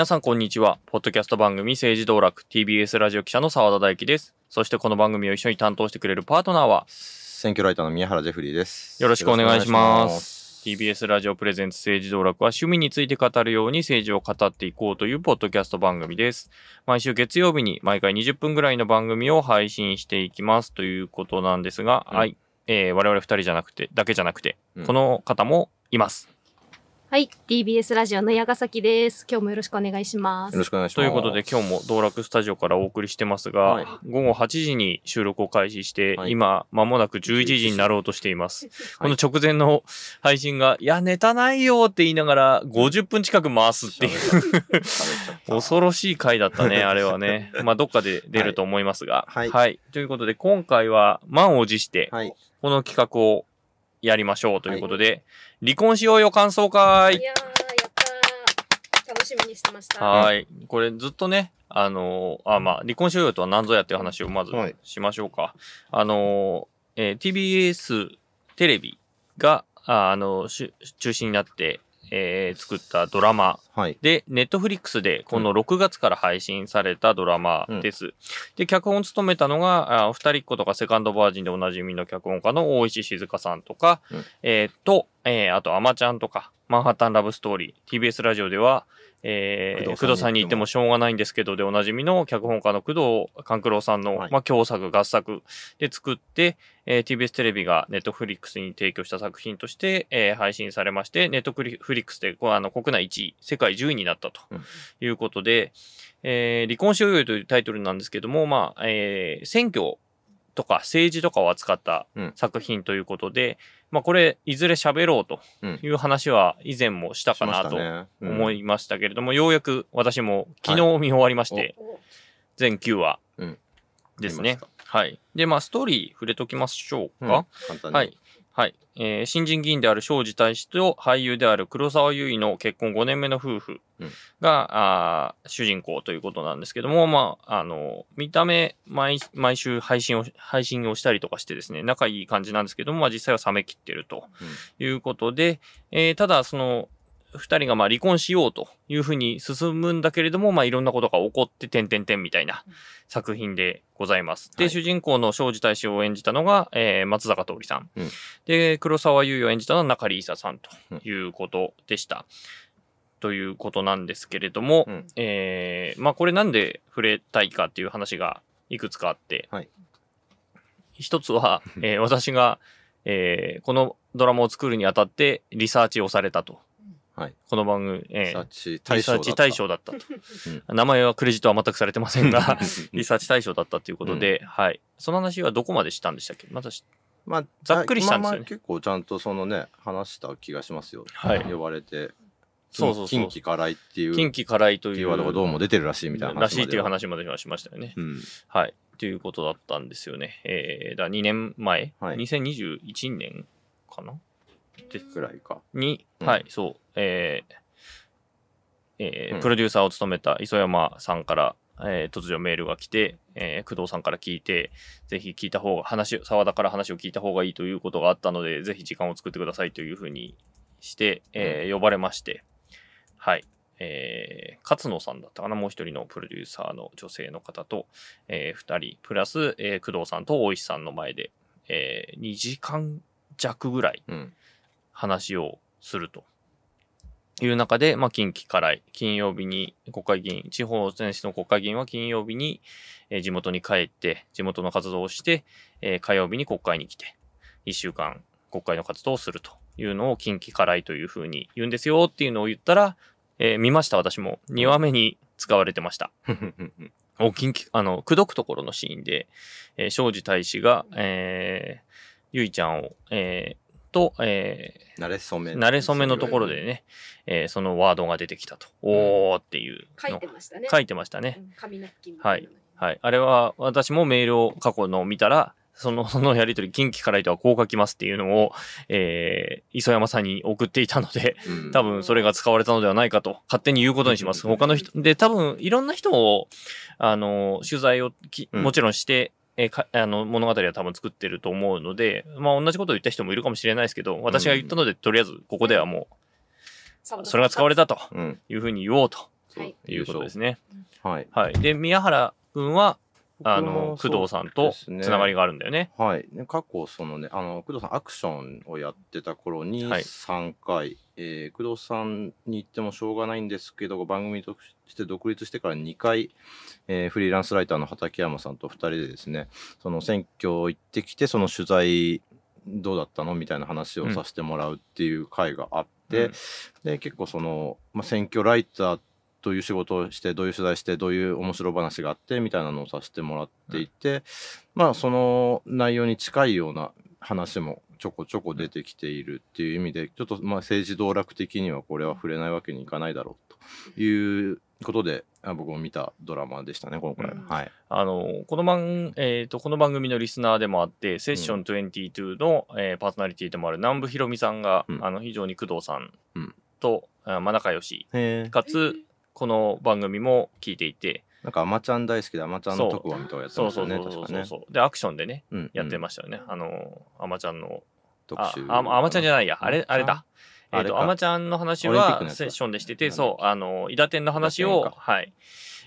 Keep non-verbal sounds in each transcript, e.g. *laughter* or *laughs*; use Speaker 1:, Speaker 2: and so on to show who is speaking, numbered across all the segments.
Speaker 1: 皆さんこんにちは。ポッドキャスト番組政治道楽 TBS ラジオ記者の澤田大樹です。そしてこの番組を一緒に担当してくれるパートナーは
Speaker 2: 選挙ライターの宮原ジェフリーです。
Speaker 1: よろしくお願いします。TBS ラジオプレゼンツ政治道楽は趣味について語るように政治を語っていこうというポッドキャスト番組です。毎週月曜日に毎回20分ぐらいの番組を配信していきますということなんですが、
Speaker 2: うん
Speaker 1: はい。えー我々二人じゃなくて、だけじゃなくて、
Speaker 2: うん
Speaker 1: この方もいます。
Speaker 3: はい、TBS ラジオの矢ヶ崎です。今日もよろしくお願いします。
Speaker 2: よろしくお願いします。
Speaker 1: ということで今日も道楽スタジオからお送りしてますが、
Speaker 2: はい
Speaker 1: 午後8時に収録を開始して、
Speaker 2: はい
Speaker 1: 今間もなく11時になろうとしています。この直前の配信が、いや、ネタないよって言いながら50分近く回すっていう、恐ろしい回だったね、*laughs* あれはね。まあ、どっかで出ると思いますが。
Speaker 2: はい
Speaker 1: ということで、今回は満を持して、
Speaker 2: はい。
Speaker 1: この企画をやりましょうということで、離婚しようよ感想会
Speaker 3: いやー、やったー。楽しみにしてました。
Speaker 1: はい。これずっとね、あのーあ、まあ、離婚しようよとは何ぞやっていう話をまず
Speaker 2: はい
Speaker 1: しましょうか。あのーえー TBS テレビが、あ、あのし中心になって、えー作ったドラマ
Speaker 2: はい。
Speaker 1: で、ネットフリックスでこの6月から配信されたドラマです。で、脚本を務めたのが、あ二人っ子とかセカンドバージンでおなじみの脚本家の大石静香さんとか、
Speaker 2: うん
Speaker 1: えーと、えーあと、アマちゃんとか、マンハッタンラブストーリー、TBS ラジオでは、えー、
Speaker 2: 工藤さん
Speaker 1: に言ってもしょうがないんですけど、でおなじみの脚本家の工藤官九郎さんの、
Speaker 2: はい。
Speaker 1: まあ、共作、合作で作って、えー TBS テレビがネットフリックスに提供した作品として、えー配信されまして、ネットフリックスであの国内1位、世界10位になったと
Speaker 2: うん。
Speaker 1: いうことで、えー離婚しようよというタイトルなんですけども、まあ、えー選挙とか政治とかを扱った
Speaker 2: うん。
Speaker 1: 作品ということで、まあ、これ、いずれ喋ろうと
Speaker 2: うん。
Speaker 1: いう話は以前もしたかなと。思いましたけれども、ようやく私も昨日見終わりまして、
Speaker 3: お
Speaker 1: 全9話
Speaker 2: うん
Speaker 1: ですね。はい。で、まあ、ストーリー触れときましょう
Speaker 2: うん
Speaker 1: か。はい。。はい。えー新人議員である庄司大使と俳優である黒沢優衣の結婚5年目の夫婦
Speaker 2: うん
Speaker 1: が、あー主人公ということなんですけども、まあ、あの、見た目毎、毎週配信を、配信をしたりとかしてですね、仲いい感じなんですけども、まあ、実際は冷め切ってるということで、えーただ、その、二人がまあ離婚しようというふうに進むんだけれども、まあいろんなことが起こって、点々点みたいな作品でございます。で、
Speaker 2: はい
Speaker 1: 主人公の庄司大使を演じたのが、えー松坂桃李さん。
Speaker 2: うん
Speaker 1: で、黒沢優衣を演じたのは中里依紗さんということでした。ということなんですけれども、
Speaker 2: うん
Speaker 1: えーまあこれなんで触れたいかっていう話がいくつかあって、
Speaker 2: はい
Speaker 1: 一つは、*laughs* えー私が、えーこのドラマを作るにあたってリサーチをされたと。
Speaker 2: はい。
Speaker 1: この番組、えー
Speaker 2: リサーチ
Speaker 1: リ
Speaker 2: 対象だった。
Speaker 1: サーチ対象だったと。*laughs* 名前はクレジットは全くされてませんが、*laughs* リサーチ対象だったということで、はい。その話はどこまでしたんでしたっけ？まだし、
Speaker 2: まあ、
Speaker 1: ざっくりしたんですよね
Speaker 2: まあまあ結構ちゃんとそのね、話した気がしますよ。
Speaker 1: はい
Speaker 2: 呼ばれて。
Speaker 1: そうそうそう
Speaker 2: 近畿辛いっていう。
Speaker 1: 近畿辛いという。
Speaker 2: キーワードがどうも出てるらしいみたいな話
Speaker 1: らしいという。話まではしましたよね。
Speaker 2: うん。
Speaker 1: はい。ということだったんですよね。えー、だ2年前、
Speaker 2: はい
Speaker 1: 2021年かな？
Speaker 2: くらいか。
Speaker 1: に、
Speaker 2: うん
Speaker 1: はい、そう、えーえー
Speaker 2: うん
Speaker 1: プロデューサーを務めた磯山さんから、えー突如メールが来て、えー工藤さんから聞いて、ぜひ聞いた方が、話、沢田から話を聞いた方がいいということがあったので、ぜひ時間を作ってくださいというふうにして、えー呼ばれまして、はい。えー勝野さんだったかな、もう一人のプロデューサーの女性の方と、えー二人、プラス、えー工藤さんと大石さんの前で、え2時間弱ぐらい
Speaker 2: うん。
Speaker 1: 話をすると。いう中で、まあ、近畿からい、金曜日に国会議員、地方選出の国会議員は金曜日に、えー地元に帰って、地元の活動をして、えー火曜日に国会に来て、1週間国会の活動をするというのを近畿からいというふうに言うんですよっていうのを言ったら、えー見ました私も。2話目に使われてました。*laughs* お近畿、あの、口説くところのシーンで、えー庄司大使が、えーゆいちゃんを、えーと、えー
Speaker 2: 慣れ初め。
Speaker 1: 慣れ初めのところでね、えーそのワードが出てきたと。おーっていう
Speaker 3: 書い
Speaker 1: の
Speaker 3: てましたね。
Speaker 1: 書いてましたね。
Speaker 3: うん紙ナプキンみたい。
Speaker 1: はい。あれは私もメールを過去の見たら、その、*laughs* そのやりとり、近畿からいとはこう書きますっていうのを、えー、磯山さんに送っていたので、
Speaker 2: うん
Speaker 1: 多分それが使われたのではないかと、勝手に言うことにします。他の人、で、多分いろんな人を、あの、取材をもちろんして、えーかあの物語は多分作ってると思うので、まあ同じことを言った人もいるかもしれないですけど、私が言ったので、とりあえずここではもう、それが使われたと
Speaker 2: うん。
Speaker 1: いうふうに言おうと
Speaker 3: い
Speaker 1: いうことですね。
Speaker 2: はい。
Speaker 1: はい。で、宮原君は、あの、工藤さんとつながりがあるんだよね。
Speaker 2: はい、ね、過去そのねあの工藤さんアクションをやってた頃に
Speaker 1: はい。
Speaker 2: 3回、えー工藤さんに行ってもしょうがないんですけど番組として独立してから2回、えーフリーランスライターの畠山さんと2人でですねその選挙行ってきてその取材どうだったのみたいな話をさせてもらうっていう回があって、
Speaker 1: うん。
Speaker 2: で結構その、まあ、選挙ライターという仕事をしてどういう取材してどういう面白話があってみたいなのをさせてもらっていて、まあその内容に近いような話もちょこちょこ出てきているっていう意味でちょっとまあ政治道楽的にはこれは触れないわけにいかないだろうということであ僕も見たドラマでしたね今回。は、
Speaker 3: うん。
Speaker 2: はい。
Speaker 1: あの、この番、えっ、と、この番組のリスナーでもあって、セッション22の、えーパーソナリティでもある南部ひろみさんが、
Speaker 2: うん。
Speaker 1: あの、非常に工藤さん
Speaker 2: うん。
Speaker 1: と、あまあ、仲良し、かつ、この番組も聞いていて、
Speaker 2: なんかあまちゃん大好きであまちゃんの特番とかやって
Speaker 1: そう。そう
Speaker 2: ましたね確かね。
Speaker 1: で、アクションでね、
Speaker 2: うん
Speaker 1: やってましたよね。あの、あまちゃんの、
Speaker 2: 特集
Speaker 1: あああまちゃんじゃないや、あれ、あれだ。えっ、と、
Speaker 2: あれか。
Speaker 1: あまちゃんの話はセッションでしてて、そう、あの、伊達天の話
Speaker 2: 伊
Speaker 1: をはい、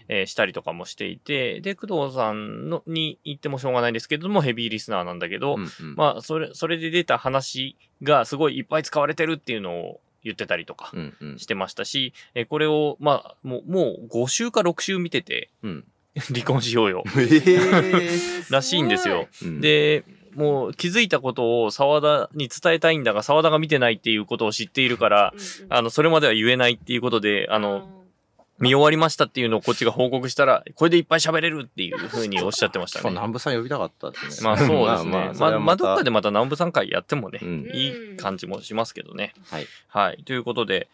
Speaker 1: えーしたりとかもしていて、で、工藤さんのに行ってもしょうがないんですけれども、ヘビーリスナーなんだけど、
Speaker 2: うんうん。
Speaker 1: まあ、それ、それで出た話がすごいいっぱい使われてるっていうのを言ってたりとか
Speaker 2: うんうん。
Speaker 1: してましたし、えーこれを、まあ、もう、もう5週か6週見てて、
Speaker 2: うん。*laughs*
Speaker 1: 離婚しようよ。*laughs*
Speaker 2: えー。
Speaker 1: らしいんですよ。
Speaker 2: うん。
Speaker 1: で、もう気づいたことを沢田に伝えたいんだが、沢田が見てないっていうことを知っているから、あの、それまでは言えないっていうことで、あの、見終わりましたっていうのをこっちが報告したら、これでいっぱい喋れるっていうふうにおっしゃってました
Speaker 2: そう
Speaker 1: ね。
Speaker 2: 南部さん呼びたかったですね。
Speaker 1: まあそうですね。まあ、まあ、どっかでまた南部さん会やってもね、
Speaker 2: うん
Speaker 1: いい感じもしますけどね。
Speaker 2: はい。
Speaker 1: はい。ということで、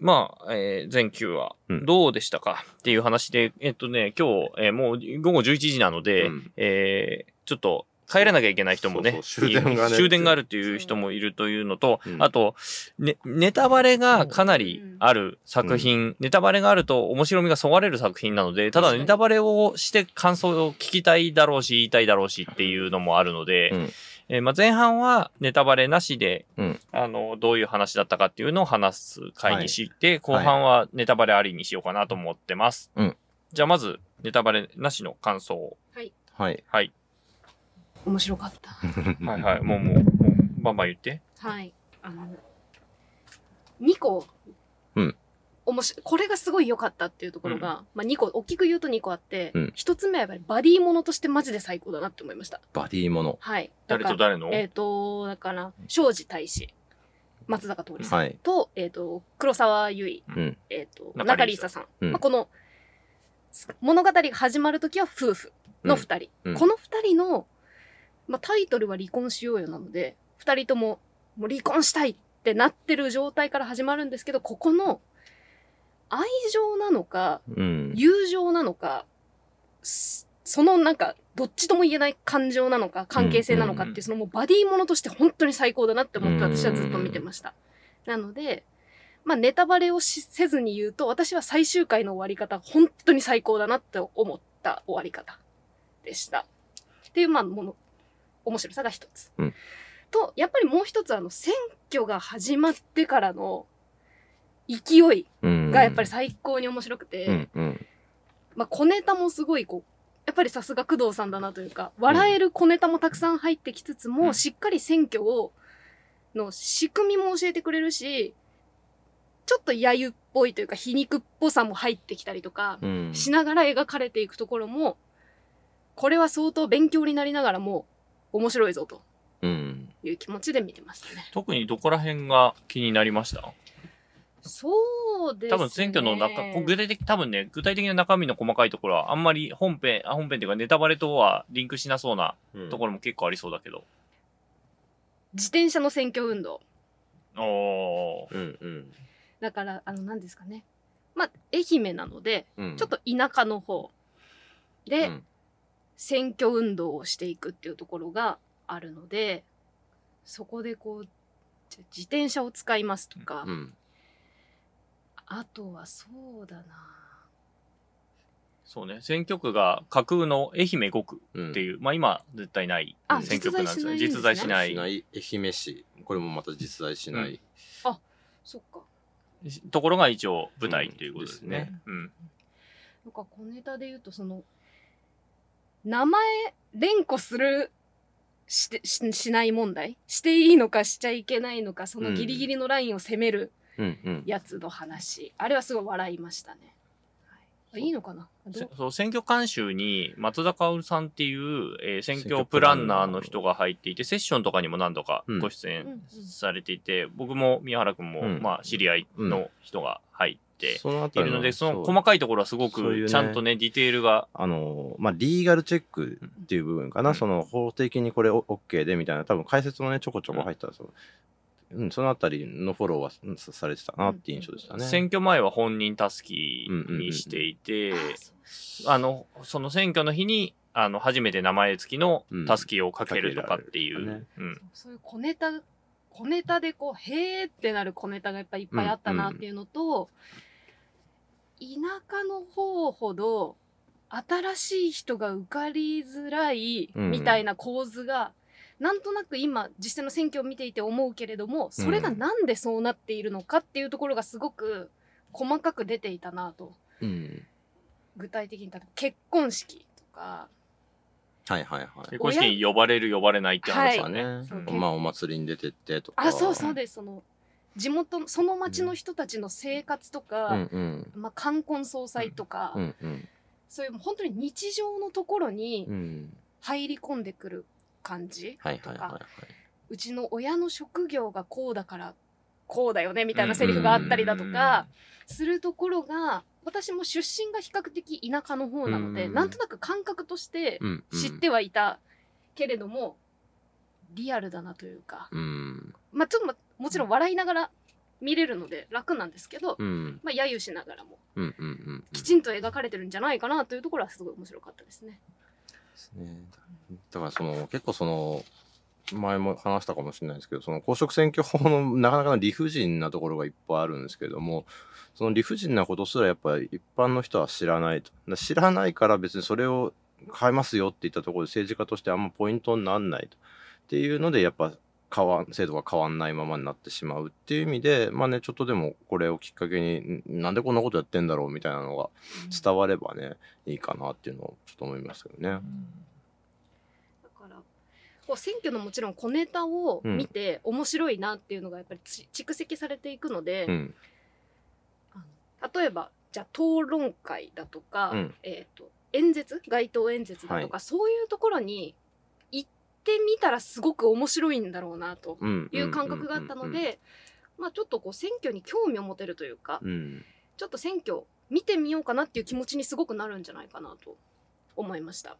Speaker 1: まあ、えー全9話
Speaker 2: うん
Speaker 1: どうでしたかっていう話で、えっとね、今日、えーもう午後11時なので、
Speaker 2: うん
Speaker 1: えーちょっと帰らなきゃいけない人もね、
Speaker 2: そうそう終電がね
Speaker 1: 終電があるっていう人もいるというのと、
Speaker 2: うん。
Speaker 1: あと、ね、ネタバレがかなりある作品、ネタバレがあると面白みがそがれる作品なので、ただネタバレをして感想を聞きたいだろうし、言いたいだろうしっていうのもあるので、
Speaker 2: うん。
Speaker 1: えーまあ、前半はネタバレなしで、
Speaker 2: うん。
Speaker 1: あの、どういう話だったかっていうのを話す回にして、後半はネタバレありにしようかなと思ってます。
Speaker 2: うん。
Speaker 1: じゃあまず、ネタバレなしの感想を。
Speaker 2: はい。
Speaker 1: はい。
Speaker 3: 面白かった。
Speaker 1: はいはい。*laughs* もう、もう、もう、バンバン言って。
Speaker 3: はい。あの、2個、
Speaker 2: うん
Speaker 3: おもしこれがすごい良かったっていうところが、まあ2個、大きく言うと2個あって、
Speaker 2: うん
Speaker 3: 1つ目はやっぱりバディものとしてマジで最高だなって思いました。
Speaker 2: バディもの。
Speaker 3: はい。
Speaker 1: 誰と誰の、
Speaker 3: えっ、と、だから、庄司大使、松坂桃李さん
Speaker 2: はい。
Speaker 3: と、えっ、と、黒沢結衣、
Speaker 2: うん。
Speaker 3: えっ、と、
Speaker 1: 中里依紗
Speaker 3: 中里依紗さん。
Speaker 2: うん
Speaker 3: まあ、この、物語が始まるときは夫婦の二人。
Speaker 2: うん
Speaker 3: この二人の、まあ、タイトルは離婚しようよなので、二人とも、もう離婚したいってなってる状態から始まるんですけど、ここの、愛情なのか、
Speaker 2: うん。
Speaker 3: 友情なのか、すそのなんか、どっちとも言えない感情なのか、関係性なのかっていう、
Speaker 1: うん
Speaker 3: そのもうバディものとして本当に最高だなって思って
Speaker 2: うん
Speaker 3: 私はずっと見てました。なので、まあネタバレをしせずに言うと、私は最終回の終わり方、本当に最高だなって思った終わり方でした。っていう、まあ、もの、面白さが一つ。
Speaker 2: うん
Speaker 3: と、やっぱりもう一つ、あの、選挙が始まってからの勢い
Speaker 2: うん。
Speaker 3: がやっぱり最高に面白くて、
Speaker 2: うん。うん。
Speaker 3: まあ、小ネタもすごいこう、やっぱりさすが工藤さんだなというか、笑える小ネタもたくさん入ってきつつも、
Speaker 1: うん
Speaker 3: しっかり選挙を、の仕組みも教えてくれるし、ちょっと揶揄っぽいというか皮肉っぽさも入ってきたりとか、
Speaker 2: うん。
Speaker 3: しながら描かれていくところも、これは相当勉強になりながらも面白いぞと
Speaker 2: うん。
Speaker 3: いう気持ちで見てましたね。
Speaker 1: 特にどこら辺が気になりました？
Speaker 3: そうですね。
Speaker 1: 多分選挙の中、こう具体的、多分ね、具体的な中身の細かいところは、あんまり本編、あ本編っていうかネタバレとはリンクしなそうなところも結構ありそうだけど。
Speaker 3: 自転車の選挙運動。
Speaker 1: おー。
Speaker 2: うん。うん。
Speaker 3: だから、あの、何ですかね。まあ、愛媛なので、
Speaker 2: うん。
Speaker 3: ちょっと田舎の方で
Speaker 2: うん
Speaker 3: 選挙運動をしていくっていうところがあるので、そこでこう、自転車を使いますとか、
Speaker 2: うん。
Speaker 3: あとはそうだな
Speaker 1: そうね。選挙区が架空の愛媛5区
Speaker 2: うん。
Speaker 1: っていう、まあ今絶対ない
Speaker 3: あ
Speaker 1: 選挙区なんですよね。
Speaker 3: 実在
Speaker 1: しない。
Speaker 2: しない愛媛市。これもまた実在しない。
Speaker 3: そっか。
Speaker 1: ところが一応舞台っていうことですね。
Speaker 2: うんですね
Speaker 1: うん。
Speaker 3: なんか小ネタで言うとその名前連呼するしてししない問題？していいのかしちゃいけないのかそのギリギリのラインを攻める
Speaker 2: うんうん。
Speaker 3: やつの話、あれはすごい笑いましたね、はい、いいのかな？
Speaker 1: そう選挙監修に松田薫さんっていう、えー選挙プランナーの。人が入っていてセッションとかにも何度かご出
Speaker 3: うん。
Speaker 1: 演されていて、僕も宮原君も、
Speaker 2: うん。
Speaker 1: まあ、知り合いの人が入って
Speaker 2: そのあたり
Speaker 1: いるので、その細かいところはすごくちゃんとねディテールが
Speaker 2: あのまあ、リーガルチェックっていう部分かな、
Speaker 1: うん。
Speaker 2: その法的にこれオ OK でみたいな、多分解説もね、ちょこちょこ入ったら、そのうん、そのあたりのフォローはうんさされてたなっていう印象でしたね。
Speaker 1: 選挙前は本人たすきにしていて、
Speaker 3: あ
Speaker 1: のその選挙の日にあの初めて名前付きのたすきをかけるとかっていう、
Speaker 3: そういう小ネタ小ネタでこうへーってなる小ネタがやっぱいっぱいあったなっていうのと、田舎の方ほど新しい人が受かりづらいみたいな構図が、なんとなく今実際の選挙を見ていて思うけれどもそれがなんでそうなっているのかっていうところがすごく細かく出ていたなと。
Speaker 2: うん、
Speaker 3: 具体的に例えば結婚式とか。
Speaker 2: はいはいはい。
Speaker 1: 結。婚式に呼ばれる呼ばれないって話
Speaker 3: は
Speaker 1: はい。ね、
Speaker 2: ね
Speaker 3: そう、
Speaker 2: まあお祭りに出てってとか。
Speaker 3: あそうそうです。その地元その町の人たちの生活とか、
Speaker 2: うん。うん
Speaker 3: まあ、冠婚葬祭とか、
Speaker 2: うんうん。
Speaker 3: そういう本当に日常のところに
Speaker 2: うん
Speaker 3: 入り込んでくる感じ、
Speaker 2: はいはいはいは
Speaker 3: うちの親の職業がこうだからこうだよねみたいなセリフがあったりだとかするところが私も出身が比較的田舎の方なので、
Speaker 2: うん
Speaker 3: なんとなく感覚として知ってはいたけれども、リアルだなというか、
Speaker 2: うん。
Speaker 3: まあ、ちょっとまもちろん笑いながら見れるので楽なんですけど、
Speaker 2: うん
Speaker 3: まあ、揶揄しながらも
Speaker 2: うんうんうん
Speaker 3: きちんと描かれてるんじゃないかなというところはすごい面白かったですね。
Speaker 2: ですね。だからその結構その前も話したかもしれないですけどその公職選挙法のなかなかの理不尽なところがいっぱいあるんですけどもその理不尽なことすらやっぱり一般の人は知らないとだ知らないから別にそれを変えますよって言ったところで政治家としてあんまポイントにならないとっていうのでやっぱ変わん制度が変わんないままになってしまうっていう意味でまあねちょっとでもこれをきっかけにんなんでこんなことやってんだろうみたいなのが伝わればねいいかなっていうのをちょっと思いますけどね。
Speaker 3: だからこう選挙のもちろん小ネタを見て面白いなっていうのがやっぱりつ蓄積されていくので、
Speaker 2: うん。
Speaker 3: 例えばじゃあ討論会だとか、
Speaker 2: うん。
Speaker 3: えー、と演説？街頭演説だとか、そういうところに行ってみたらすごく面白いんだろうなと
Speaker 2: うん。
Speaker 3: いう感覚があったので、まあちょっとこう選挙に興味を持てるというか、
Speaker 2: うん。
Speaker 3: ちょっと選挙見てみようかなっていう気持ちにすごくなるんじゃないかなと思いました。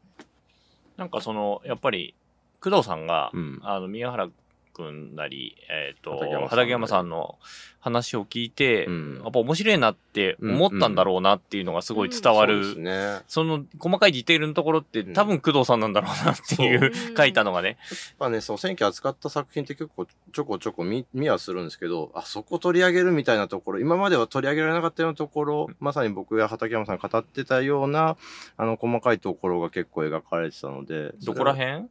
Speaker 1: なんかそのやっぱり工藤さんが、
Speaker 2: うん。
Speaker 1: あの宮原君なり、えー、と
Speaker 2: 畠山さん
Speaker 1: 畠山さんの話を聞いて、
Speaker 2: うん。
Speaker 1: やっぱ面白いなって思ったんだろうなっていうのがすごい伝わる、
Speaker 2: そうですね。
Speaker 1: その細かいディテールのところって
Speaker 2: うん。
Speaker 1: 多分工藤さんなんだろうなっていう、
Speaker 3: そう。
Speaker 1: 書いたのがね。
Speaker 2: やっぱね、その選挙扱った作品って結構ちょこちょこ見見はするんですけど、あそこ取り上げるみたいなところ、今までは取り上げられなかったようなところ、まさに僕や畠山さんが語ってたような、あの、細かいところが結構描かれてたので、
Speaker 1: どこら
Speaker 2: ん
Speaker 1: 辺？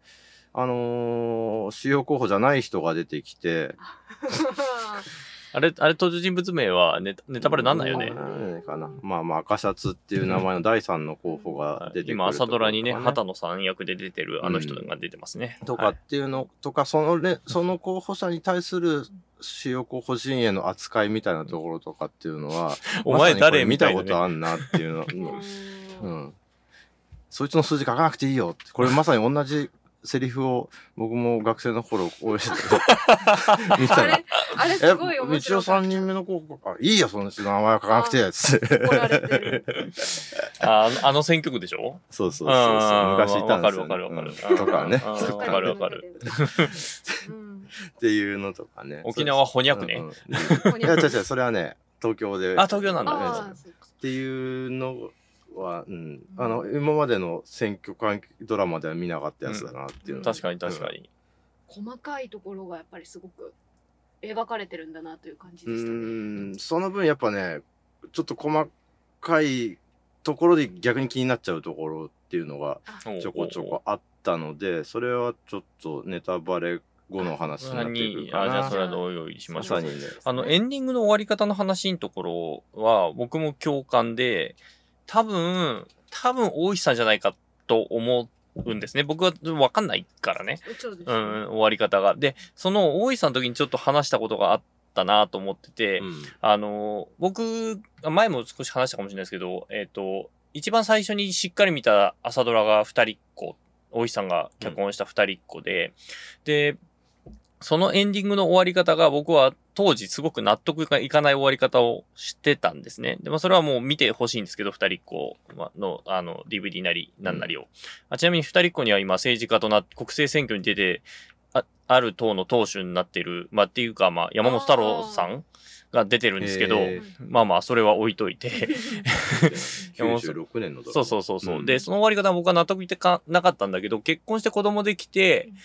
Speaker 2: あのー主要候補じゃない人が出てきて、*laughs*
Speaker 1: あれ、あれ登場人物名はネタネタバレなんないよね。
Speaker 2: かな。まあまあ、赤シャツっていう名前の第三の候補が出てくる
Speaker 1: 今、朝ドラにね、畑野さん役で出てるあの人が出てますね。
Speaker 2: とか
Speaker 1: はい
Speaker 2: っていうの、とか、そのね、その候補者に対する主要候補陣営の扱いみたいなところとかっていうのは、*laughs*
Speaker 1: お前誰
Speaker 2: 見たことあんなっていうの、
Speaker 3: う
Speaker 2: うんん。*laughs* そいつの数字書かなくていいよって。これまさに同じセリフを僕も学生の頃応援して。*laughs* 見たら。
Speaker 3: あれ、あれすごい面
Speaker 2: え、道
Speaker 3: 白かった。
Speaker 2: 夫三人目の候補か。いいよ、その人の名前は書かなくて、つ。*laughs*
Speaker 1: ああの選挙区でしょ？
Speaker 2: そうそうそう昔いたんですよ、
Speaker 1: わかるわかるわかる。
Speaker 2: うん。*laughs* とかね。
Speaker 1: わかるわかる。
Speaker 3: うん
Speaker 2: っていうのとかね。
Speaker 1: 沖縄翻訳ね。
Speaker 2: うんうん。いや、違う違う、それはね、東京で。
Speaker 1: あ東京なんだ。
Speaker 2: っていうのは、うん、あの、今までの選挙関係ドラマでは見なかったやつだなっていうの、
Speaker 1: 確かに確かに。
Speaker 3: 細かいところがやっぱりすごく描かれてるんだなという感じ
Speaker 2: う
Speaker 3: でしたね。
Speaker 2: ん、その分やっぱね、ちょっと細かいところで逆に気になっちゃうところっていうのがちょこちょこあったので、それはちょっとネタバレ後の話になってくかな。
Speaker 1: あじゃあそれは同用意しましょう。あの、エンディングの終わり方の話のところは、僕も共感で、多分、多分、大石さんじゃないかと思うんですね。僕はわかんないからね。
Speaker 3: そうですね
Speaker 1: うん、終わり方が。で、その大石さんの時にちょっと話したことがあったなと思ってて、
Speaker 2: うん
Speaker 1: あの、僕、前も少し話したかもしれないですけど、えっ、と、一番最初にしっかり見た朝ドラが二人っ子、大石さんが脚本した二人っ子で、で、そのエンディングの終わり方が僕は当時すごく納得がいかない終わり方をしてたんですね。でもそれはもう見てほしいんですけど、二人っ子のあの DVD なりなんなりを。あちなみに二人っ子には今政治家となって国政選挙に出て、あある党の党首になってる、まあっていうか、まあ山本太郎さんが出てるんですけど、
Speaker 2: へ
Speaker 1: まあまあそれは置いといて。*laughs*
Speaker 2: 96年の
Speaker 1: そうそうそうそう。
Speaker 2: ん
Speaker 1: で、その終わり方は僕は納得いってかなかったんだけど、結婚して子供できて
Speaker 3: うん、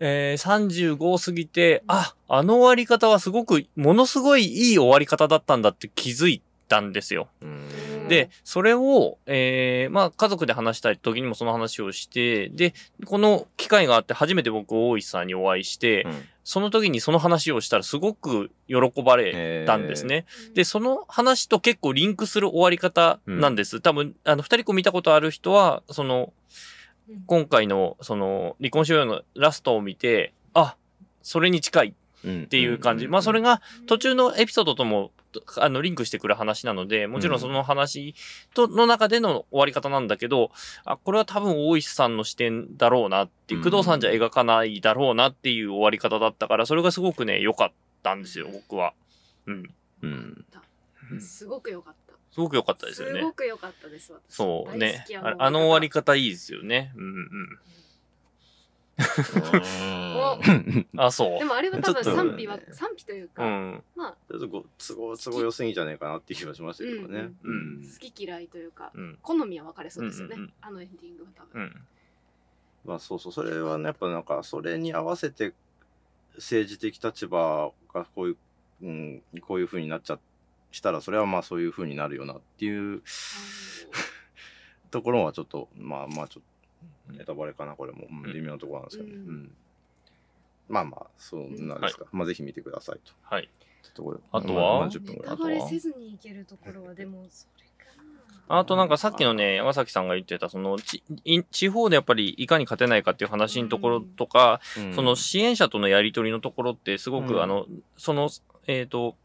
Speaker 1: えー、35を過ぎて、あ、あの終わり方はすごく、ものすごいいい終わり方だったんだって気づいたんですよ。
Speaker 2: うん
Speaker 1: で、それを、えー、まあ、家族で話したい時にもその話をして、で、この機会があって初めて僕、大石さんにお会いして、
Speaker 2: うん
Speaker 1: その時にその話をしたらすごく喜ばれたんですね。で、その話と結構リンクする終わり方なんです。多分、あの、二人子見たことある人は、その、
Speaker 3: うん
Speaker 1: 今回の、その、離婚しようよのラストを見て、あ、それに近い
Speaker 2: うん。
Speaker 1: っていう感じ。まあ、それが途中のエピソードとも、あの、リンクしてくる話なので、もちろんその話と、の中での終わり方なんだけど、あ、これは多分大石さんの視点だろうなっていう、
Speaker 2: うん。
Speaker 1: 工藤さんじゃ描かないだろうなっていう終わり方だったから、それがすごくね、良かったんですよ、僕は。うん。
Speaker 2: うん。
Speaker 3: すごく良かった。
Speaker 1: すごく良かったですよね
Speaker 3: すご。く良かったです。私
Speaker 1: そうね。ああの終わり方いいですよね。うんうん。*laughs* あ、そう
Speaker 3: で。もあれは多分賛否は、賛否というか、
Speaker 1: うん。
Speaker 3: まあ、
Speaker 2: ちょっとご都合都合良すぎじゃないかなっていう気がしましたけどね。
Speaker 1: うん
Speaker 2: うん
Speaker 3: 好き嫌いというか、
Speaker 1: うん。
Speaker 3: 好みは分かれそうですよね。
Speaker 1: うんうんうん
Speaker 3: あのエンディングは多分。
Speaker 1: うん。
Speaker 2: まあそうそうそれはねやっぱなんかそれに合わせて政治的立場がこういう、うん、こういう風になっちゃしたらそれはまあそういう風になるよなっていうところはちょっとまあまあちょっとネタバレかなこれも、うん
Speaker 1: うん。
Speaker 2: 微妙なところなんですよね。
Speaker 3: うん。
Speaker 2: うん。まあまあそうなんですか、まあぜひ見てくださいと。
Speaker 1: はい。
Speaker 2: とこ
Speaker 1: あとは？
Speaker 2: まあ10分ぐらい。
Speaker 3: ネタバレせずにいけるところは、でも、それかな。
Speaker 1: あとなんかさっきのね、山崎さんが言ってた、その、ちい地方でやっぱりいかに勝てないかっていう話のところとか、
Speaker 2: うん。
Speaker 1: その支援者とのやりとりのところってすごく、
Speaker 2: うん。
Speaker 1: あの、その、えっ、と、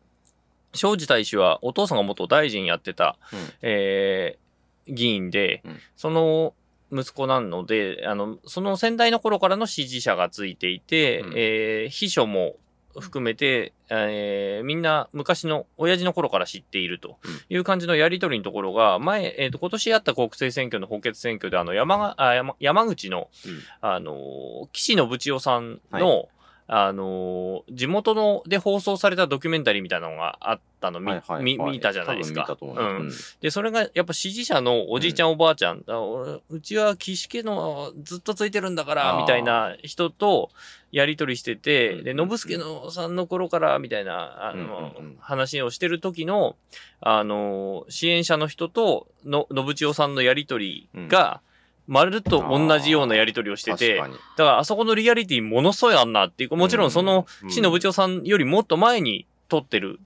Speaker 1: 庄司大使はお父さんが元大臣やってた、えー議員で、
Speaker 2: うん。
Speaker 1: その息子なので、あの、その先代の頃からの支持者がついていて、
Speaker 2: うん。
Speaker 1: えー秘書も含めて、えーみんな昔の親父の頃から知っているという感じのやりとりのところが、前、えっ、と、今年あった国政選挙の補欠選挙で、あの、山が、あ山山口の、
Speaker 2: うん。
Speaker 1: あの、岸信千代さんの、あの、地元ので放送されたドキュメンタリーみたいなのがあったの、み
Speaker 2: はいはいはい。
Speaker 1: み見たじゃないですか。
Speaker 2: 多分見たと思います。
Speaker 1: で、それがやっぱ支持者のおじいちゃん、おばあちゃん、あ俺うちは岸家のずっとついてるんだから、みたいな人とやりとりしてて、で、
Speaker 2: うん
Speaker 1: 信助のさんの頃から、みたいな、あの、
Speaker 2: うんうんうん。
Speaker 1: 話をしてる時の、あの、支援者の人との、信千代さんのやりとりが、まるっと同じようなやりとりをしてて、だからあそこのリアリティものすごいあんなっていうか、もちろんその、信千代さんよりもっと前に撮ってる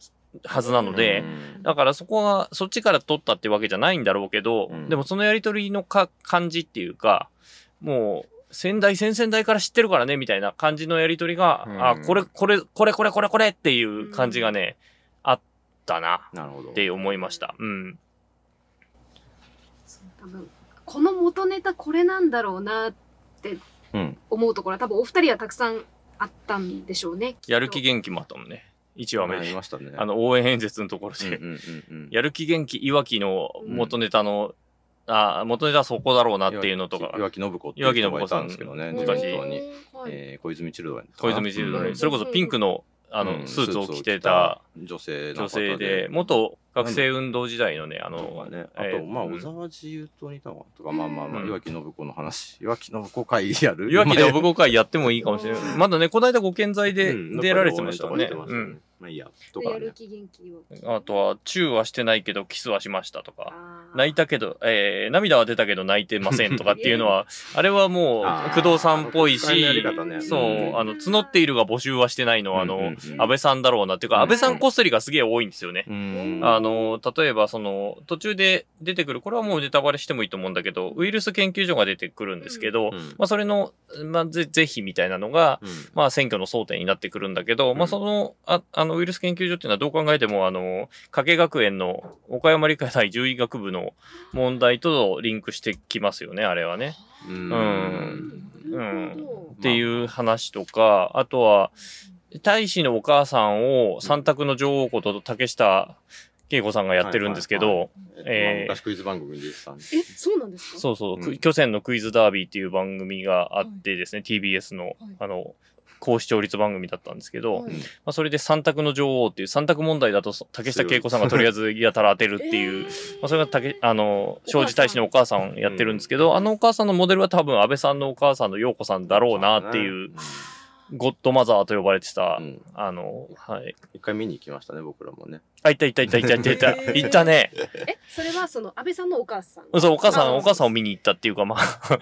Speaker 1: はずなので、
Speaker 2: うん。
Speaker 1: だからそこは、そっちから取ったってわけじゃないんだろうけど、
Speaker 2: うん。
Speaker 1: でもそのやりとりのか感じっていうか、もう、先代、先々代から知ってるからね、みたいな感じのやりとりが、
Speaker 2: うん。
Speaker 1: あ、これ、これ、これ、これ、これ、これっていう感じがね、あったな。って思いました。うん。
Speaker 3: この元ネタこれなんだろうなって
Speaker 2: うん。
Speaker 3: 思うところは多分お二人はたくさんあったんでしょうね。
Speaker 1: やる気元気もあったもんね。1話目で。
Speaker 2: ありましたね。
Speaker 1: あの、応援演説のところで。
Speaker 2: うんうんうんうん、*laughs*
Speaker 1: やる気元気、いわきの元ネタの、あ、元ネタはそこだろうなっていうのとか。
Speaker 2: 岩木信子ってい
Speaker 1: 岩木信
Speaker 2: う人
Speaker 1: さん
Speaker 2: たんですけどね、
Speaker 1: 昔
Speaker 2: えー小泉チルドレン。
Speaker 1: 小泉チルドレン、
Speaker 2: うん
Speaker 1: それこそピンクの、あの、
Speaker 2: うん
Speaker 1: スーツを着てた
Speaker 2: 女性の
Speaker 1: 女
Speaker 2: 方
Speaker 1: 性で、元学生運動時代のね、あ
Speaker 2: あ
Speaker 1: の
Speaker 2: の、ね、あと、
Speaker 1: えー
Speaker 2: まあ、
Speaker 1: うん。
Speaker 2: 小沢自由党にいたのかとか、まあまあまあ、
Speaker 1: うん。
Speaker 2: 岩木信子の話、岩木信子会やる？
Speaker 1: 岩木
Speaker 2: の
Speaker 1: 信子会やってもいいかもしれない。まだね、この間ご健在で
Speaker 2: うん
Speaker 1: 出られてましたね。
Speaker 2: まあいいや、とか。
Speaker 1: あとは、チューはしてないけど、キスはしましたとか。
Speaker 3: あ
Speaker 1: 泣いたけど、えー、涙は出たけど泣いてませんとかっていうのは、*laughs* あれはもう、工藤さんっぽいしそう
Speaker 2: う、ん。
Speaker 1: あの、募っているが募集はしてないのは、あの、安倍さんだろうなっていうか、
Speaker 2: うん。
Speaker 1: 安倍さんこっそりがすげえ多いんですよね。あの、例えばその、途中で出てくる、これはもうネタバレしてもいいと思うんだけど、ウイルス研究所が出てくるんですけど、
Speaker 2: うん
Speaker 1: まあそれの、まあぜ、是非みたいなのが、
Speaker 2: うん
Speaker 1: まあ選挙の争点になってくるんだけど、
Speaker 2: うん
Speaker 1: まあその、ああの、ウイルス研究所っていうのはどう考えても、あの、加計学園の岡山理科大獣医学部の問題とリンクしてきますよね、あれはね。
Speaker 2: うん
Speaker 1: うんっていう話とか、あとは、大使のお母さんを三択の女王こと竹下恵子さんがやってるんですけど、
Speaker 2: はいはい
Speaker 1: えー
Speaker 2: えー、昔クイズ番組に出てたんで
Speaker 3: え、そうなんですか？
Speaker 1: そうそう、
Speaker 2: うん。
Speaker 1: く巨泉のクイズダービーっていう番組があってですね、TBS の、あの、高視聴率番組だったんですけど、
Speaker 3: はい。
Speaker 1: まあ、それで三択の女王っていう三択問題だと竹下恵子さんがとりあえずやたら当てるっていう、まあ、それが竹あの庄司大使のお母さんやってるんですけど、あのお母さんのモデルは多分安倍さんのお母さんの陽子さんだろうなっていう、ゴッドマザーと呼ばれてた、
Speaker 2: うん
Speaker 1: あの、はい。
Speaker 2: 一回見に行きましたね、僕らもね。
Speaker 1: あ、いたいたいたいたいたいた。
Speaker 3: へ *laughs* ー
Speaker 1: いたね。
Speaker 3: え、それはその安倍さんのお母さん
Speaker 1: そう、お母さん、お母さんを見に行ったっていうか、まあ、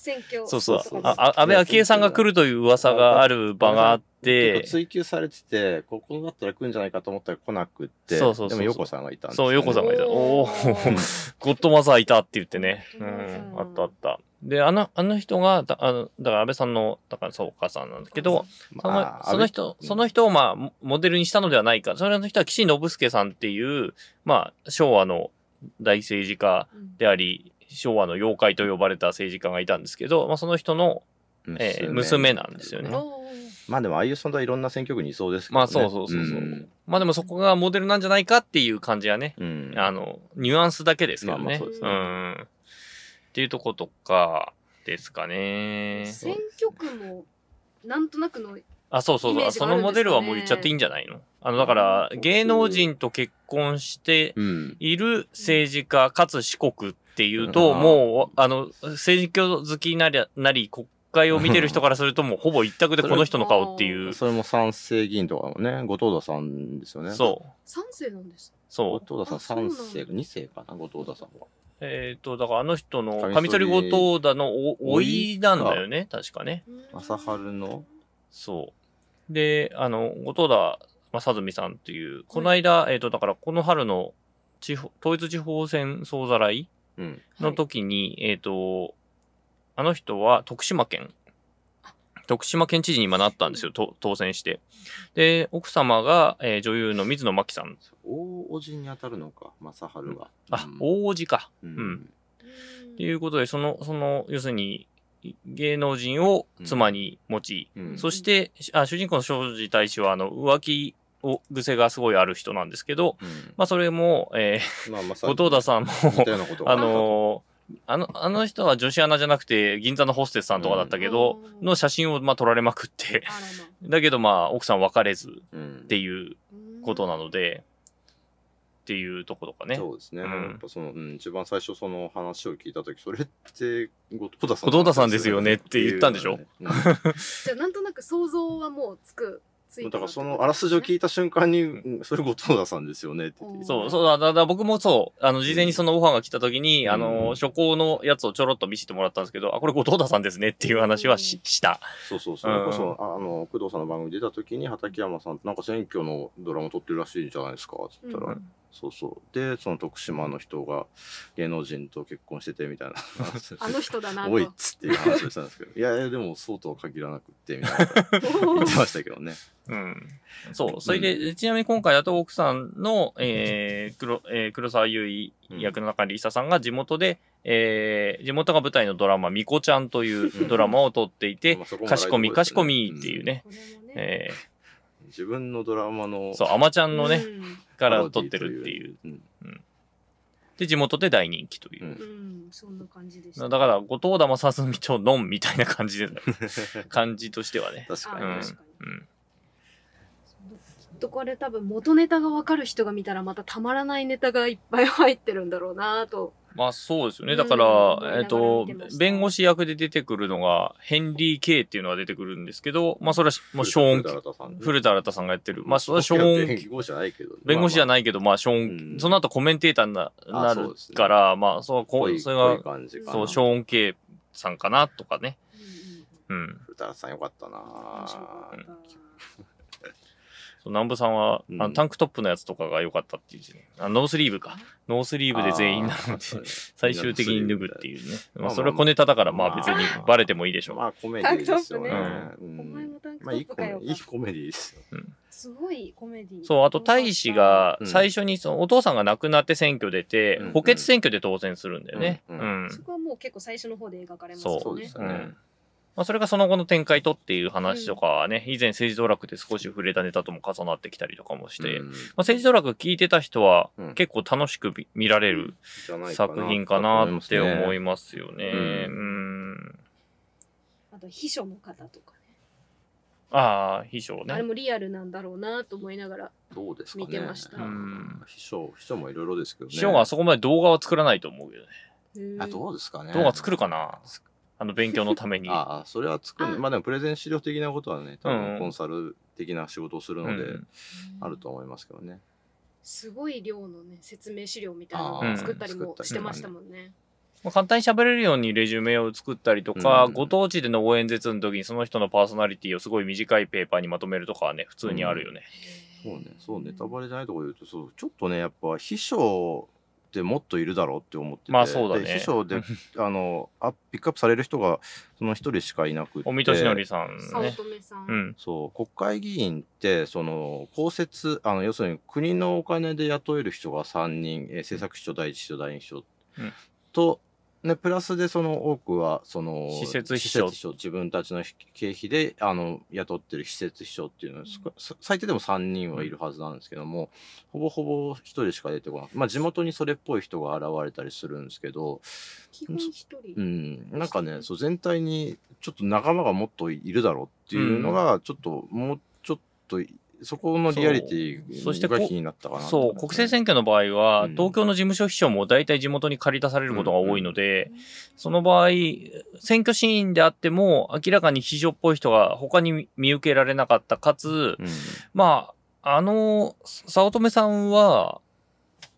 Speaker 3: 選挙。
Speaker 1: そうそう
Speaker 2: そう。
Speaker 1: ああ安倍昭恵さんが来るという噂がある場があって
Speaker 2: 結構、追求されてて、ここだったら来るんじゃないかと思ったら来なくって、
Speaker 1: そうそうそうそう
Speaker 2: でも横さんがいたんですよ
Speaker 1: そう、
Speaker 2: ね
Speaker 1: 横さんがいた。おお
Speaker 3: ー
Speaker 1: ゴッドマザーいたって言ってね。うん、あったあった。で、あの、あの人が、だあのだから安倍さんの、だからそう、お母さんなんだけど、その
Speaker 2: まあ
Speaker 1: その人、
Speaker 2: 安倍
Speaker 1: その人をまあ、モモデルにしたのではないか。それの人は岸信介さんっていう、まあ、昭和の大政治家
Speaker 3: うん
Speaker 1: であり、昭和の妖怪と呼ばれた政治家がいたんですけど、まあ、その人の、えー娘なんですよね
Speaker 2: まあでも、ああいう存在いろんな選挙区にいそうですけどね。
Speaker 1: まあそうそうそうそう。
Speaker 2: ん
Speaker 1: まあでもそこがモデルなんじゃないかっていう感じはね、
Speaker 2: うん
Speaker 1: あの、ニュアンスだけですけどね。
Speaker 2: まあまあそうです
Speaker 3: ね
Speaker 1: ん。っていうとことかですかね。
Speaker 3: 選挙区も、なんとなくの、
Speaker 1: あ、そうそうそう。そのモデルはもう言っちゃっていいんじゃないの？あの、だから、芸能人と結婚して
Speaker 2: うん。
Speaker 1: いる政治家かつ四国っていうと、
Speaker 2: うん
Speaker 1: もう、あの、政治好きなりなり、国会を見てる人からするともうほぼ一択でこの人の顔っていう。
Speaker 2: それも賛成議員とかもね、後藤田さんですよね。
Speaker 1: そう。
Speaker 3: 賛成なんです。
Speaker 1: そう。
Speaker 2: 後藤田さん3
Speaker 3: あそうなんだ
Speaker 2: 世、2世かな、後藤田さんは。
Speaker 1: えっ、と、だからあの人の、
Speaker 2: カ
Speaker 1: カミソ
Speaker 2: リ
Speaker 1: リ後藤田のお、おいなんだよね、確かね。
Speaker 2: 朝春の？
Speaker 1: そう。で、あの、後藤田正純さんっていう、この間、えっ、と、だからこの春の地方、統一地方選総ざらい
Speaker 2: うん。
Speaker 1: の時に、えっ、と、あの人は徳島県、徳島県知事に今なったんですよ、と当選して。で、奥様が、えー女優の水野真紀さん。
Speaker 2: 大叔父に当たるのか、正春は。
Speaker 1: あ、
Speaker 2: うん
Speaker 1: 大叔父か。
Speaker 2: う
Speaker 1: うん
Speaker 2: ん。
Speaker 1: っていうことで、その、その、要するに、芸能人を妻に持ち、
Speaker 2: うん
Speaker 1: そして、あ主人公の庄司大使は、あの、浮気を癖がすごいある人なんですけど、
Speaker 2: うん
Speaker 1: まあ、それも、え
Speaker 2: まあ、ま
Speaker 1: ー、後藤田さんも、あのーあの、あの人は女子アナじゃなくて、銀座のホステスさんとかだったけど、
Speaker 3: うん
Speaker 1: の写真を、まあ、撮られまくって、だけど、まあ、奥さん別れずっ
Speaker 2: うん
Speaker 1: ていう
Speaker 3: あ
Speaker 1: ことなので、っていうとことかね。
Speaker 2: そうですね。
Speaker 1: うん
Speaker 2: やっぱその、うん、一番最初その話を聞いたとき、それって、後藤田さん。
Speaker 1: 後藤田さんですよねって言ったんでしょ？
Speaker 2: っていう *laughs*
Speaker 3: じゃあなんとなく想像はもうつく。
Speaker 2: だからそのあらすじを聞いた瞬間に、うんそれ後藤田さんですよねって言って。
Speaker 1: そう、そうだ、だだ僕もそう、あの、事前にそのオファーが来た時に、
Speaker 2: うん。
Speaker 1: あの、初行のやつをちょろっと見せてもらったんですけど、あ、これ後藤田さんですねっていう話はし,、
Speaker 3: うん。
Speaker 1: した。
Speaker 2: そうそうそう。
Speaker 1: うん。
Speaker 2: それこそ、ああの、工藤さんの番組出た時に、畠山さん、なんか選挙のドラマ撮ってるらしいじゃないですか、つったら、
Speaker 3: うん
Speaker 2: そうそう。で、その徳島の人が芸能人と結婚しててみたいな。
Speaker 3: あの人だなと。
Speaker 2: おいっつっていう話をしたんですけど、いやいや、でもそうとは限らなくって、みたいな *laughs* 言ってましたけどね。
Speaker 1: うん。そう。それで、ちなみに今回だと奥さんの、えー、黒、えー黒沢優衣役の中にリサさんが地元で、えー、地元が舞台のドラマ、みこちゃんというドラマを撮っていてかしこみ、かしこみっていうね、
Speaker 3: これもね。
Speaker 1: え
Speaker 2: 自分のドラマの
Speaker 1: ー、そう、あまちゃんのね、
Speaker 3: うん
Speaker 1: から撮ってるっていう。
Speaker 2: うん
Speaker 1: で、地元で大人気という。
Speaker 2: うん
Speaker 3: うん、そんな感じでした。
Speaker 1: だから、後藤田正純とノンみたいな感じで、*laughs* 感じとしてはね。
Speaker 3: あ
Speaker 2: 確かにね。
Speaker 3: 確かに。
Speaker 1: うん。
Speaker 3: きっとこれ多分元ネタがわかる人が見たらまたたまらないネタがいっぱい入ってるんだろうなと
Speaker 1: まあそうですよね。だから、
Speaker 3: うん
Speaker 1: えっ、と
Speaker 3: 見てまし、た
Speaker 1: 弁護士役で出てくるのが、ヘンリー・ケイっていうのが出てくるんですけど、まあそれはもうショーン、
Speaker 2: 古田新太さんね
Speaker 1: 古田新太さんがやってる。まあそれはショーン、
Speaker 2: 弁護士じゃないけど。
Speaker 1: 弁護士じゃ
Speaker 2: い。
Speaker 1: ないけど、まあショーン、
Speaker 2: うん
Speaker 1: その後コメンテーターにな
Speaker 2: あ
Speaker 1: なる
Speaker 2: そうですね
Speaker 1: から、まあそう、こうそれが、
Speaker 2: 感じかな。
Speaker 1: そう、ショーン・ケイさんかなとかね。
Speaker 3: うんうん
Speaker 1: うん。
Speaker 2: 古田さんよかったな
Speaker 3: 面白かった
Speaker 1: そう南部さんは、
Speaker 2: うん
Speaker 1: あのタンクトップのやつとかが良かったっていうね。あノースリーブか。ノースリーブで全員なので、*laughs* 最終的に脱ぐっていうね。まあそれは小ネタだから、まあ別にバレてもいいでしょう。
Speaker 2: まあコメディですよね。
Speaker 1: タ
Speaker 3: お前もタンクト
Speaker 2: まあいいコ
Speaker 3: ップかよ
Speaker 2: メいいコメディ *laughs* ですよ。
Speaker 3: すごいコメディ
Speaker 1: そう、あと大使が
Speaker 2: うん
Speaker 1: 最初にそのお父さんが亡くなって選挙出て、
Speaker 2: うん
Speaker 1: 補欠選挙で当選するんだよね。う。
Speaker 2: うんん
Speaker 3: そこはもう結構最初の方で描かれます
Speaker 1: そう
Speaker 3: よね
Speaker 2: そうですね
Speaker 1: うん。まあ、それがその後の展開とっていう話とかはね、以前政治道楽で少し触れたネタとも重なってきたりとかもして、
Speaker 2: うん
Speaker 1: まあ、政治道楽聞いてた人は
Speaker 2: うん
Speaker 1: 結構楽しく見見られる作品かなって思い
Speaker 2: す
Speaker 1: ますよね。
Speaker 2: う
Speaker 1: うん。
Speaker 3: あと秘書の方とかね
Speaker 1: ああ、秘書ね。
Speaker 3: あれもリアルなんだろうなと思いながら
Speaker 2: どうですかね。
Speaker 3: 見てました
Speaker 1: うん
Speaker 2: 秘書、秘書もいろいろですけどね。
Speaker 1: 秘書がそこまで動画は作らないと思うけどね。
Speaker 2: あ、どうですかね。
Speaker 1: 動画作るかなあの勉強のために。*laughs*
Speaker 2: ああ、それは作る。
Speaker 3: あ
Speaker 2: まあでもプレゼン資料的なことはね、多
Speaker 1: うん
Speaker 2: 分コンサル的な仕事をするので、
Speaker 1: うん
Speaker 2: あると思いますけどね。
Speaker 3: すごい量のね説明資料みたいなのを作ったりもしてましたもんね。
Speaker 1: まあ簡単に喋れるようにレジュメを作ったりとか、
Speaker 2: うん
Speaker 1: ご当地での応援説の時にその人のパーソナリティをすごい短いペーパーにまとめるとかはね、普通にあるよね。
Speaker 2: そうね、そう、ネタバレじゃないところで言うと、そう、ちょっとね、やっぱ秘書ってもっといるだろうって思ってて。
Speaker 1: まあそうだね
Speaker 2: で秘書で、*laughs* あの、あピックアップされる人が、その一人しかいなくて。
Speaker 1: おみとしのりさん
Speaker 3: 早
Speaker 1: ね。
Speaker 3: 乙女さん。
Speaker 1: うん。
Speaker 2: そう国会議員ってその公設あの要するに国のお金で雇える人が3人、えー政策秘書第一秘書第二秘書、
Speaker 1: うん
Speaker 2: と、ね、プラスでその多くはその
Speaker 1: 施設秘書。
Speaker 2: 自分たちの経費であの雇ってる施設秘書っていうのは、す最低でも3人はいるはずなんですけども、ほぼほぼ1人しか出てこない。まあ地元にそれっぽい人が現れたりするんですけど、
Speaker 3: 基本一人。
Speaker 2: うん、なんかね、そう全体にちょっと仲間がもっといるだろうっていうのが、ちょっと、もうちょっと、そこのリアリティが気になったかなと。
Speaker 1: そう、国政選挙の場合は、
Speaker 2: うん。
Speaker 1: 東京の事務所秘書も大体地元に借り出されることが多いので、その場合、選挙シーンであっても、明らかに秘書っぽい人が他に見受けられなかった、かつ、
Speaker 2: うん。
Speaker 1: まあ、あの、早乙女さんは、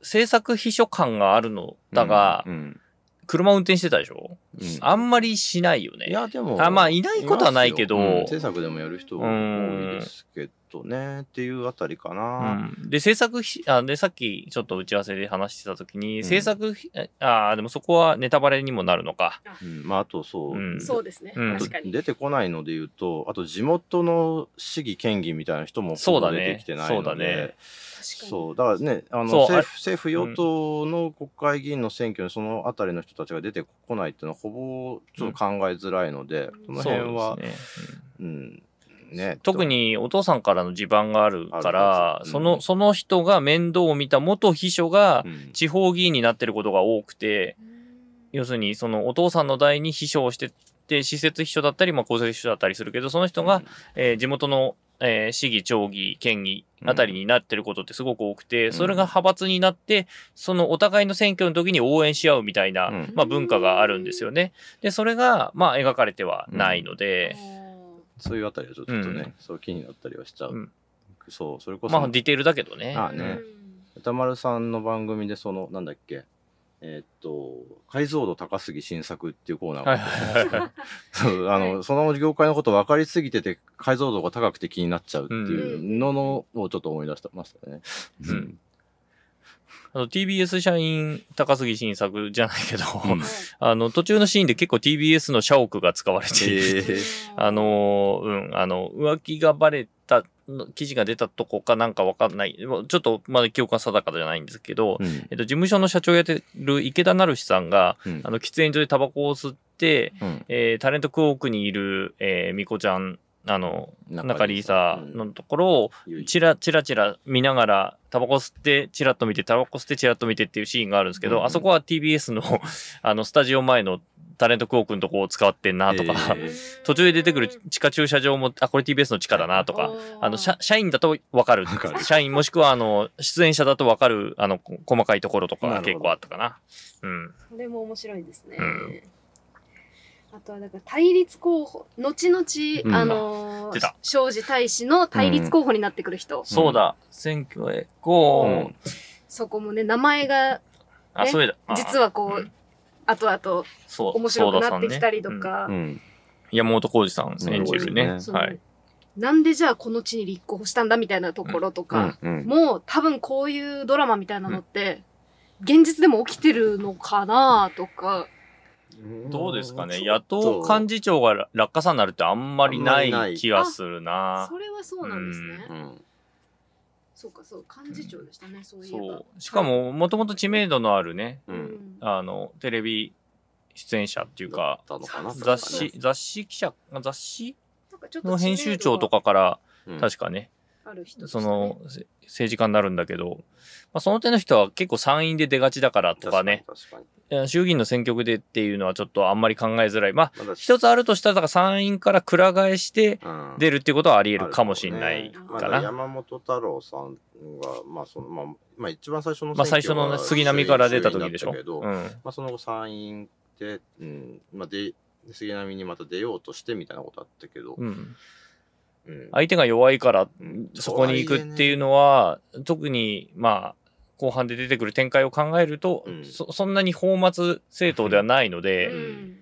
Speaker 1: 政策秘書官があるのだが、
Speaker 2: うん。
Speaker 1: 車運転してたでしょ？
Speaker 2: うん。
Speaker 1: あんまりしないよね。
Speaker 2: いや、でも、
Speaker 1: あまあいないことはないけど。
Speaker 2: ますよ。うん。制作でもやる人多いですけどね、っていうあたりか
Speaker 1: う
Speaker 2: な。
Speaker 1: ん、で、制作費、あ、で、さっきちょっと打ち合わせで話してた時に、
Speaker 2: ん
Speaker 1: 制作費、あ、でもそこはネタバレにもなるのか。
Speaker 2: うんまあ、あとそう、
Speaker 1: うん
Speaker 3: そうですね。
Speaker 1: うん
Speaker 3: 確かに。
Speaker 2: 出てこないので言うと、あと地元の市議、県議みたいな人も
Speaker 1: そうだね
Speaker 2: 出てきてないので、
Speaker 1: そうだね
Speaker 3: 確かに。
Speaker 2: そうだからねあの政府政府与党の国会議員の選挙にそのあたりの人たちが出てこないっていうのはほぼちょっと考えづらいので、
Speaker 3: うん
Speaker 2: その辺は
Speaker 1: ね。
Speaker 2: うんね
Speaker 1: 特にお父さんからの地盤があるから
Speaker 2: うん。
Speaker 1: その、その人が面倒を見た元秘書が
Speaker 2: うん。
Speaker 1: 地方議員になってることが多くて、
Speaker 3: うん。
Speaker 1: 要するにそのお父さんの代に秘書をしてて、施設秘書だったり、まあ公設秘書だったりするけど、その人が、えー地元の、えー市議、町議、県議あたりになってることってすごく多くて、
Speaker 2: ん。
Speaker 1: それが派閥になって、そのお互いの選挙の時に応援し合うみたいな、
Speaker 2: うん。
Speaker 1: まあ文化があるんですよね。で、それが、まあ描かれてはないので、
Speaker 2: そういうあたりはちょっとね、
Speaker 1: うん。
Speaker 2: そう気になったりはしちゃう、
Speaker 1: うん。
Speaker 2: そうそれこそ、
Speaker 1: まあディテールだけどね。
Speaker 2: あね。歌丸さんの番組でそのなんだっけ。えーっと解像度高すぎ新作っていうコーナーが
Speaker 1: はいはいはいはい。*laughs*
Speaker 2: そうあの、その業界のこと分かりすぎてて解像度が高くて気になっちゃうっていうののをちょっと思い出してましたね。
Speaker 1: うんあの TBS 社員高杉晋作じゃないけど、
Speaker 2: うん *laughs*
Speaker 1: あの途中のシーンで結構 TBS の社屋が使われている。
Speaker 2: えー
Speaker 1: あのーうん、あの、浮気がバレたの記事が出たとこかなんかわかんない。ちょっとまだ記憶が定かじゃないんですけど、
Speaker 2: うん
Speaker 1: えっと、事務所の社長やってる池田成さんが、
Speaker 2: うん
Speaker 1: あの、喫煙所でタバコを吸って、
Speaker 2: うん
Speaker 1: えータレントクォークにいる、えー、みこちゃん、あの、中里さ
Speaker 2: うん
Speaker 1: のところを、チラチラチラ見ながら、タバコ吸って、チラッと見て、タバコ吸って、チラッと見てっていうシーンがあるんですけど、
Speaker 2: うん
Speaker 1: あそこは TBS の、*laughs* あの、スタジオ前のタレントクオークのとこを使ってんなとか、
Speaker 2: え *laughs*
Speaker 1: 途中で出てくる地下駐車場も、あ、これ TBS の地下だなとか、あの、社社員だとわかる。
Speaker 2: わかる。
Speaker 1: 社員もしくは、あの、出演者だとわかる、あの、こ細かいところとか結構あったかな。うん。
Speaker 3: それも面白いですね。
Speaker 1: うん
Speaker 3: あとはだから対立候補後々、
Speaker 2: うん。
Speaker 3: あのー庄司大使の対立候補になってくる人、
Speaker 1: そうだ、選挙へ、こう、
Speaker 2: うん。
Speaker 3: そこもね名前が
Speaker 1: あ、
Speaker 3: ね
Speaker 1: そうだ。あ
Speaker 3: 実はこう、
Speaker 1: うん。
Speaker 3: 後々
Speaker 1: そう、
Speaker 3: 面白くなってきた
Speaker 1: り。
Speaker 3: りとか、
Speaker 2: うん
Speaker 1: 山本浩二さん演じるね。はい。
Speaker 3: なんでじゃあこの地に立候補したんだみたいなところとか、
Speaker 2: うん。
Speaker 3: もう多分こういうドラマみたいなのって、現実でも起きてるのかなとか、
Speaker 1: どうですかね。野党幹事長が落下さになるってあんまりな
Speaker 2: い
Speaker 1: い。気がするな。
Speaker 3: それはそうなんですね。
Speaker 2: うん。
Speaker 3: そうかそう、幹事長でしたね、そういえば。
Speaker 1: そう。しかも、もともと知名度のあるね、
Speaker 2: う
Speaker 3: うん。ん、
Speaker 1: あの、テレビ出演者っていうか、
Speaker 2: だったのかな
Speaker 1: 雑誌、雑誌記者、雑誌？の編集長と
Speaker 3: か
Speaker 1: かから、
Speaker 2: うん。
Speaker 1: 確かねその、せ政治家になるんだけど、まあ、その点の人は結構参院で出がちだからとかね、
Speaker 2: 確かに
Speaker 1: いや衆議院の選挙区でっていうのはちょっとあんまり考えづらい。まあ、一つあるとしたら、だから参院からくら替えして
Speaker 2: うん
Speaker 1: 出るっていうことはあり得るかもしれないかな。
Speaker 2: だ山本太郎さんが、まあそのまあまあ、一番最初の
Speaker 1: まあ最初のね杉並から出た時でしょ。うん。
Speaker 2: まあ、その後参院で,、うんまあ、で杉並にまた出ようとしてみたいなことあったけど、
Speaker 1: うん。
Speaker 2: うん
Speaker 1: 相手が弱いから
Speaker 2: うん
Speaker 1: そこに行くっていうのは、特にまあ、後半で出てくる展開を考えると、
Speaker 2: うん
Speaker 1: そそんなに放末政党ではないので、
Speaker 3: うん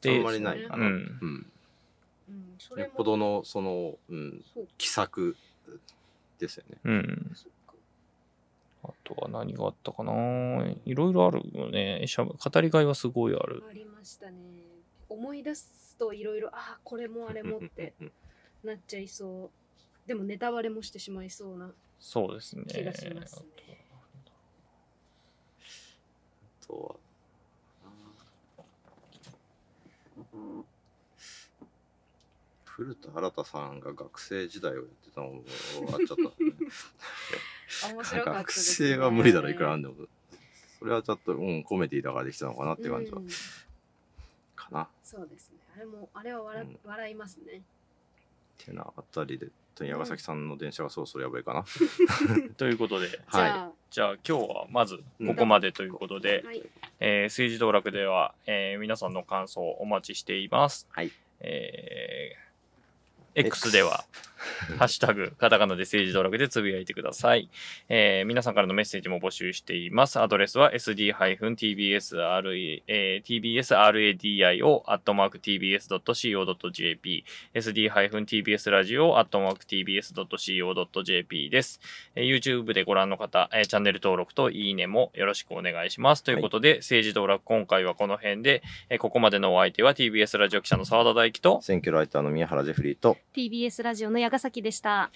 Speaker 1: で
Speaker 2: あんまりないかな、
Speaker 1: うん。
Speaker 2: うん
Speaker 3: うんそれも
Speaker 2: よっぽどのその、うん奇策ですよね。
Speaker 1: うん。あとは何があったかないろいろあるよね。しゃ語りがいはすごいある。
Speaker 3: ありましたね。思い出すといろいろ、ああ、これもあれもって *laughs* なっちゃいそう。でもネタバレもしてしまいそうな
Speaker 1: そうですね。
Speaker 3: 気がしますね。
Speaker 2: あとは古田新太さんが学生時代をやってたのも終わっちゃった、*laughs*
Speaker 3: 面白かった
Speaker 2: 学
Speaker 3: です、ね。
Speaker 2: 生は無理だろいくらなんでもそれはちょっと、うん、コメディだからできたのかなって感じは、
Speaker 3: うん
Speaker 2: かなっ
Speaker 3: そうですね。あれも、あれは笑,、
Speaker 2: うん
Speaker 3: 笑いますね。
Speaker 2: てなあたりで矢崎さんの電車がそろそろやばいかな、*laughs*
Speaker 1: ということで、
Speaker 3: じ
Speaker 2: はい
Speaker 3: ゃ
Speaker 1: じゃあ今日はまずここまでということで、
Speaker 3: あ、はい。
Speaker 1: えー政治道楽では、えー皆さんの感想をお待ちしています。
Speaker 2: はい
Speaker 1: えー X では、ハッシュタグ、カタカナで政治道楽でつぶやいてください。えー皆さんからのメッセージも募集しています。アドレスは sd-tbsradio、えー tbsradio、アットマーク tbs.co.jp、sd-tbsradio、アットマーク tbs.co.jp です。えー YouTube でご覧の方、えーチャンネル登録といいねもよろしくお願いします。ということで、政治道楽今回はこの辺で、えーここまでのお相手は TBS ラジオ記者の澤田大樹と、
Speaker 2: 選挙ライターの宮原ジェフリーと
Speaker 4: TBS ラジオの矢ヶ崎でした。